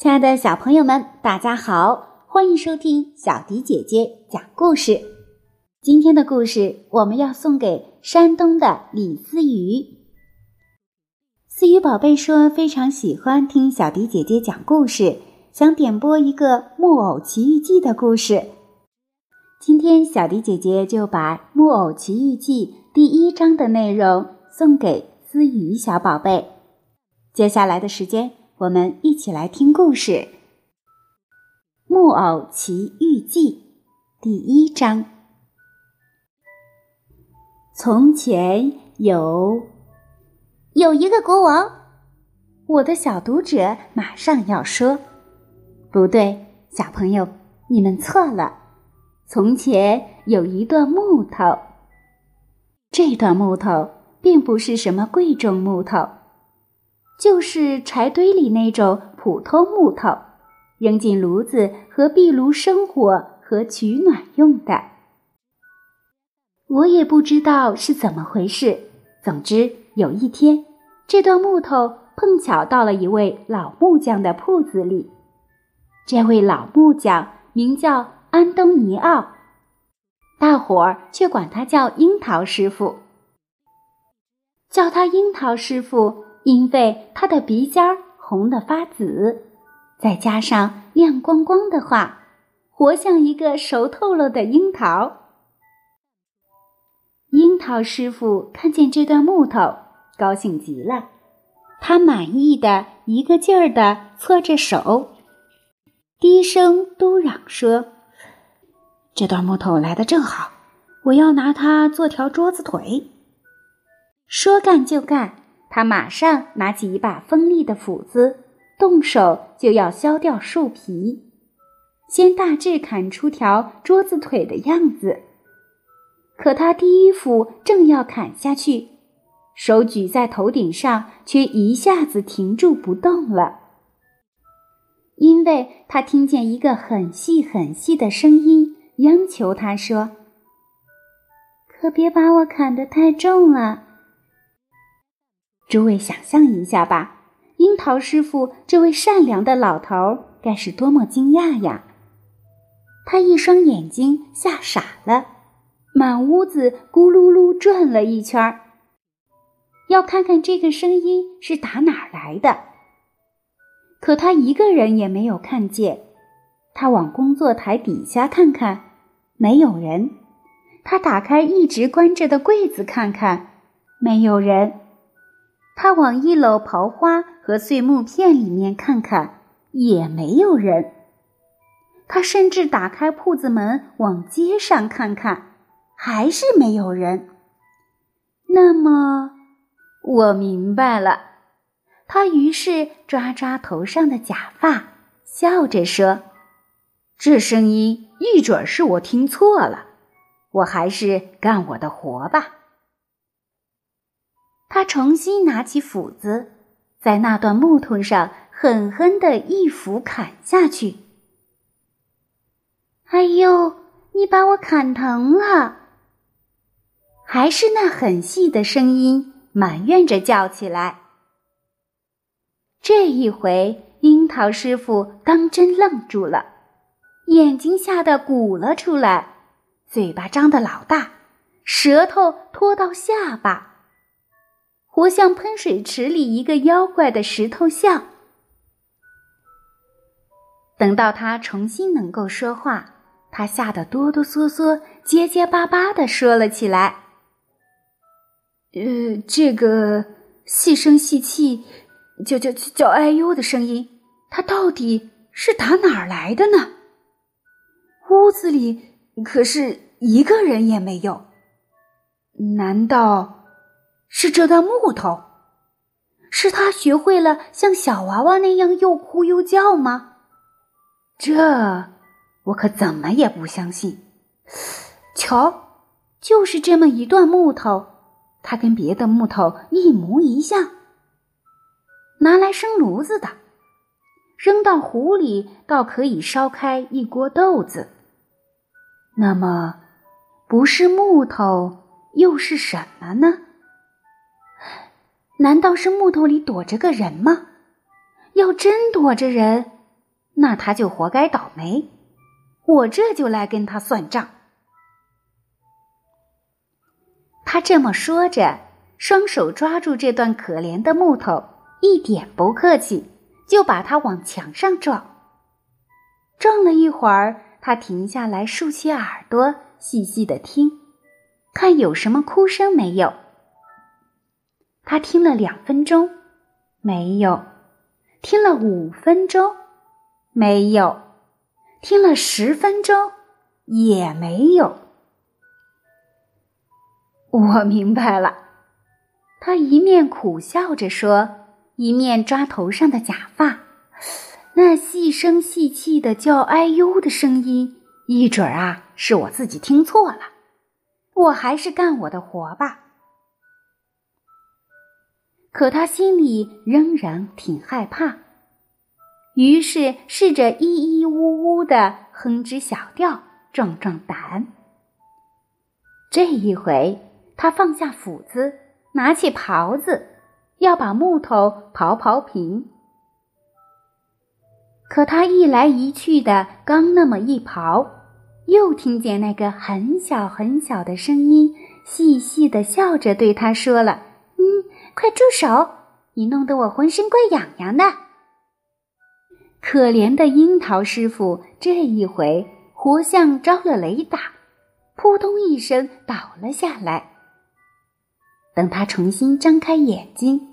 亲爱的小朋友们，大家好，欢迎收听小迪姐姐讲故事。今天的故事我们要送给山东的李思雨。思雨宝贝说非常喜欢听小迪姐姐讲故事，想点播一个《木偶奇遇记》的故事。今天小迪姐姐就把《木偶奇遇记》第一章的内容送给思雨小宝贝。接下来的时间。我们一起来听故事《木偶奇遇记》第一章。从前有有一个国王，我的小读者马上要说：“不对，小朋友，你们错了。从前有一段木头，这段木头并不是什么贵重木头。”就是柴堆里那种普通木头，扔进炉子和壁炉生火和取暖用的。我也不知道是怎么回事。总之，有一天，这段木头碰巧到了一位老木匠的铺子里。这位老木匠名叫安东尼奥，大伙儿却管他叫樱桃师傅。叫他樱桃师傅。因为他的鼻尖儿红得发紫，再加上亮光光的话，活像一个熟透了的樱桃。樱桃师傅看见这段木头，高兴极了，他满意的一个劲儿的搓着手，低声嘟嚷说：“这段木头来的正好，我要拿它做条桌子腿。”说干就干。他马上拿起一把锋利的斧子，动手就要削掉树皮，先大致砍出条桌子腿的样子。可他第一斧正要砍下去，手举在头顶上，却一下子停住不动了，因为他听见一个很细很细的声音央求他说：“可别把我砍得太重了。”诸位想象一下吧，樱桃师傅这位善良的老头该是多么惊讶呀！他一双眼睛吓傻了，满屋子咕噜噜转了一圈儿，要看看这个声音是打哪儿来的。可他一个人也没有看见。他往工作台底下看看，没有人；他打开一直关着的柜子看看，没有人。他往一篓刨花和碎木片里面看看，也没有人。他甚至打开铺子门往街上看看，还是没有人。那么，我明白了。他于是抓抓头上的假发，笑着说：“这声音一准是我听错了。我还是干我的活吧。”他重新拿起斧子，在那段木头上狠狠的一斧砍下去。哎呦，你把我砍疼了！还是那很细的声音埋怨着叫起来。这一回，樱桃师傅当真愣住了，眼睛吓得鼓了出来，嘴巴张得老大，舌头拖到下巴。活像喷水池里一个妖怪的石头像。等到他重新能够说话，他吓得哆哆嗦嗦、结结巴巴的说了起来：“呃，这个细声细气、叫叫叫哎呦的声音，它到底是打哪儿来的呢？屋子里可是一个人也没有，难道？”是这段木头，是他学会了像小娃娃那样又哭又叫吗？这我可怎么也不相信。瞧，就是这么一段木头，它跟别的木头一模一样，拿来生炉子的，扔到湖里倒可以烧开一锅豆子。那么，不是木头又是什么呢？难道是木头里躲着个人吗？要真躲着人，那他就活该倒霉。我这就来跟他算账。他这么说着，双手抓住这段可怜的木头，一点不客气，就把它往墙上撞。撞了一会儿，他停下来，竖起耳朵，细细的听，看有什么哭声没有。他听了两分钟，没有；听了五分钟，没有；听了十分钟，也没有。我明白了，他一面苦笑着说，一面抓头上的假发。那细声细气的叫“哎呦”的声音，一准儿啊是我自己听错了。我还是干我的活吧。可他心里仍然挺害怕，于是试着咿咿呜呜的哼支小调，壮壮胆。这一回，他放下斧子，拿起刨子，要把木头刨刨平。可他一来一去的，刚那么一刨，又听见那个很小很小的声音，细细的笑着对他说了：“，快住手！你弄得我浑身怪痒痒的。”可怜的樱桃师傅这一回活像着了雷打，扑通一声倒了下来。等他重新张开眼睛，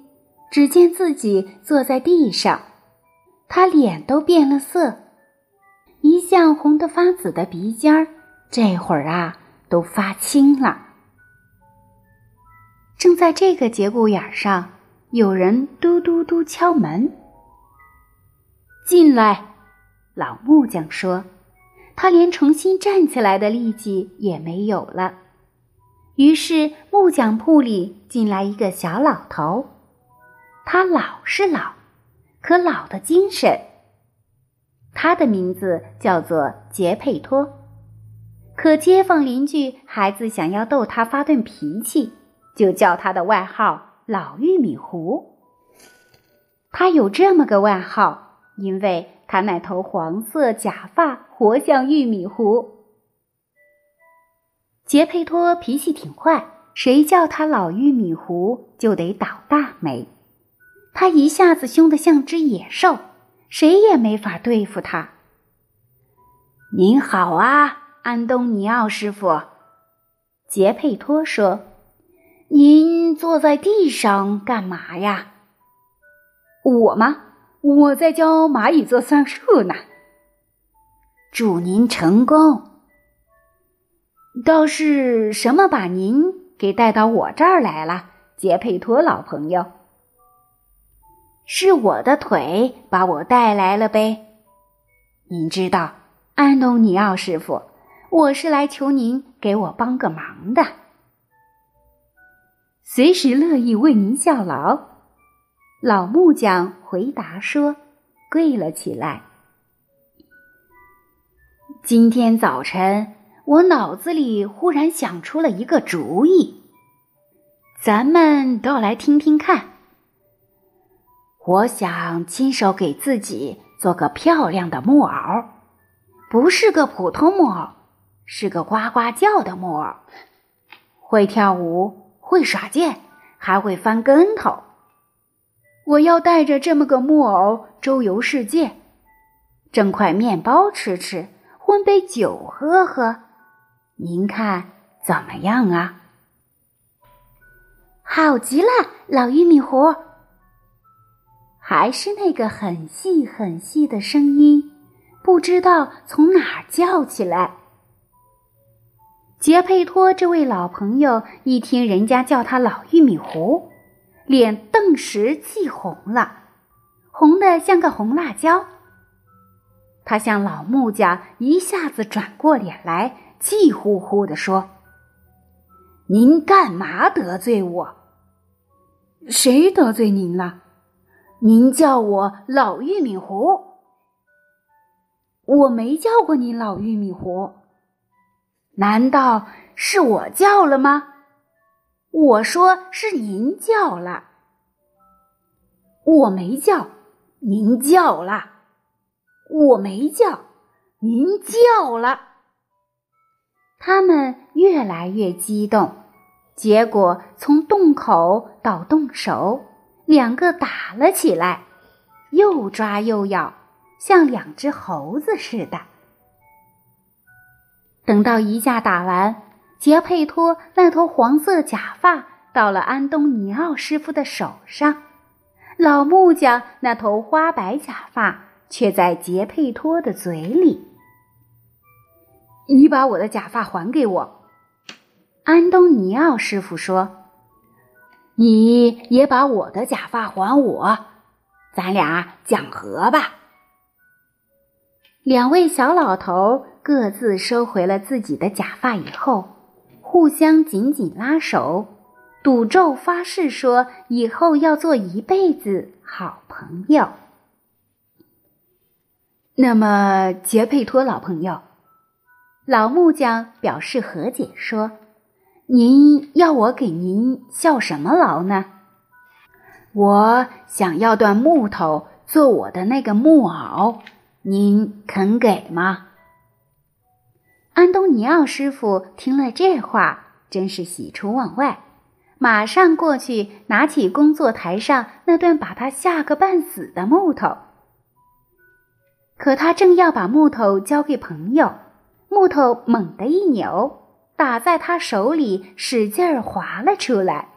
只见自己坐在地上。他脸都变了色，一向红得发紫的鼻尖儿，这会儿啊都发青了。正在这个节骨眼上，有人嘟嘟嘟敲门。进来，老木匠说，他连重新站起来的力气也没有了。于是木匠铺里进来一个小老头，他老是老。可老的精神。他的名字叫做杰佩托，可街坊邻居孩子想要逗他发顿脾气，就叫他的外号“老玉米糊”。他有这么个外号，因为他那头黄色假发活像玉米糊。杰佩托脾气挺坏，谁叫他老玉米糊，就得倒大霉。他一下子凶得像只野兽，谁也没法对付他。您好啊，安东尼奥师傅，杰佩托说：“您坐在地上干嘛呀？”我吗？我在教蚂蚁做算术呢。祝您成功。倒是什么把您给带到我这儿来了，杰佩托老朋友？是我的腿把我带来了呗。您知道，安东尼奥师傅，我是来求您给我帮个忙的。随时乐意为您效劳。老木匠回答说，跪了起来。今天早晨，我脑子里忽然想出了一个主意，咱们都来听听看。我想亲手给自己做个漂亮的木偶，不是个普通木偶，是个呱呱叫的木偶，会跳舞，会耍剑，还会翻跟头。我要带着这么个木偶周游世界，蒸块面包吃吃，混杯酒喝喝，您看怎么样啊？好极了，老玉米糊。还是那个很细很细的声音，不知道从哪儿叫起来。杰佩托这位老朋友一听人家叫他老玉米糊，脸顿时气红了，红的像个红辣椒。他向老木匠一下子转过脸来，气呼呼地说：“您干嘛得罪我？谁得罪您了？”您叫我老玉米糊，我没叫过您老玉米糊，难道是我叫了吗？我说是您叫了，我没叫，您叫了，我没叫，您叫了。他们越来越激动，结果从洞口到洞手，两个打了起来，又抓又咬，像两只猴子似的。等到一架打完，杰佩托那头黄色假发到了安东尼奥师傅的手上，老木匠那头花白假发却在杰佩托的嘴里。你把我的假发还给我，安东尼奥师傅说：“你也把我的假发还我，咱俩讲和吧。”两位小老头各自收回了自己的假发以后，互相紧紧拉手，赌咒发誓说以后要做一辈子好朋友。那么，杰佩托老朋友。老木匠表示和解说：“您要我给您效什么劳呢？我想要段木头做我的那个木偶，您肯给吗？”安东尼奥师傅听了这话，真是喜出望外，马上过去拿起工作台上那段把他吓个半死的木头。可他正要把木头交给朋友。木头猛地一扭，打在他手里，使劲儿滑了出来，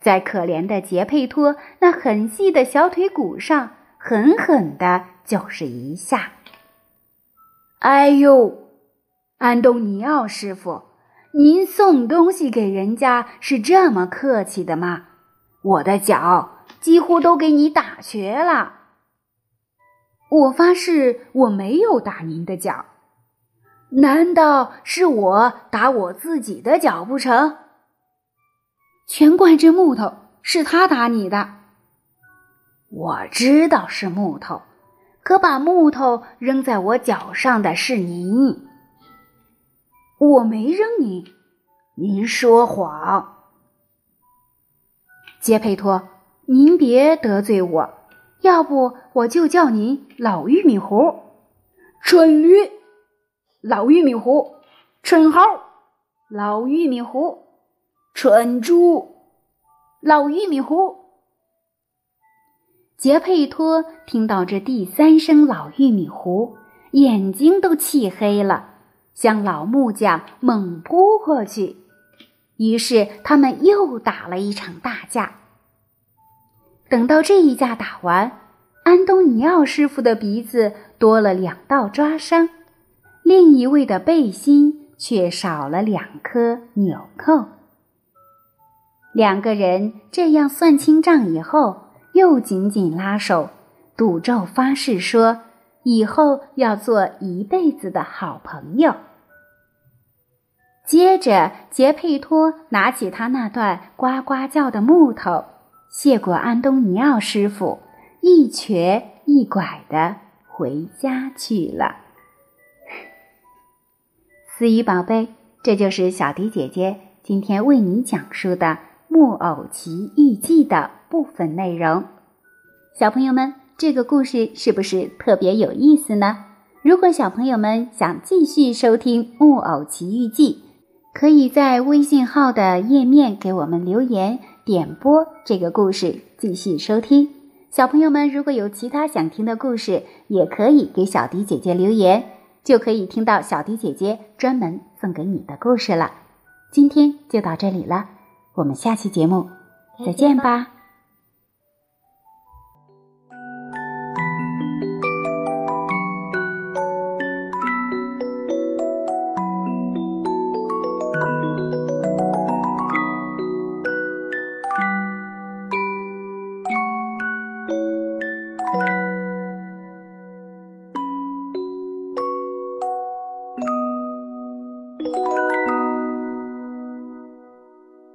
在可怜的杰佩托那很细的小腿骨上狠狠的就是一下。哎呦，安东尼奥师傅，您送东西给人家是这么客气的吗？我的脚几乎都给你打瘸了。我发誓，我没有打您的脚。难道是我打我自己的脚不成？全怪这木头，是他打你的。我知道是木头，可把木头扔在我脚上的是您。我没扔您，您说谎。杰佩托，您别得罪我，要不我就叫您老玉米糊，蠢驴。老玉米糊，蠢猴；老玉米糊，蠢猪；老玉米糊。杰佩托听到这第三声“老玉米糊”，眼睛都气黑了，向老木匠猛扑过去。于是他们又打了一场大架。等到这一架打完，安东尼奥师傅的鼻子多了两道抓伤。另一位的背心却少了两颗纽扣。两个人这样算清账以后，又紧紧拉手，赌咒发誓说以后要做一辈子的好朋友。接着，杰佩托拿起他那段呱呱叫的木头，谢过安东尼奥师傅，一瘸一拐的回家去了。思雨宝贝，这就是小迪姐姐今天为你讲述的《木偶奇遇记》的部分内容。小朋友们，这个故事是不是特别有意思呢？如果小朋友们想继续收听《木偶奇遇记》，可以在微信号的页面给我们留言点播这个故事，继续收听。小朋友们如果有其他想听的故事，也可以给小迪姐姐留言。就可以听到小迪姐姐专门送给你的故事了。今天就到这里了，我们下期节目再见吧。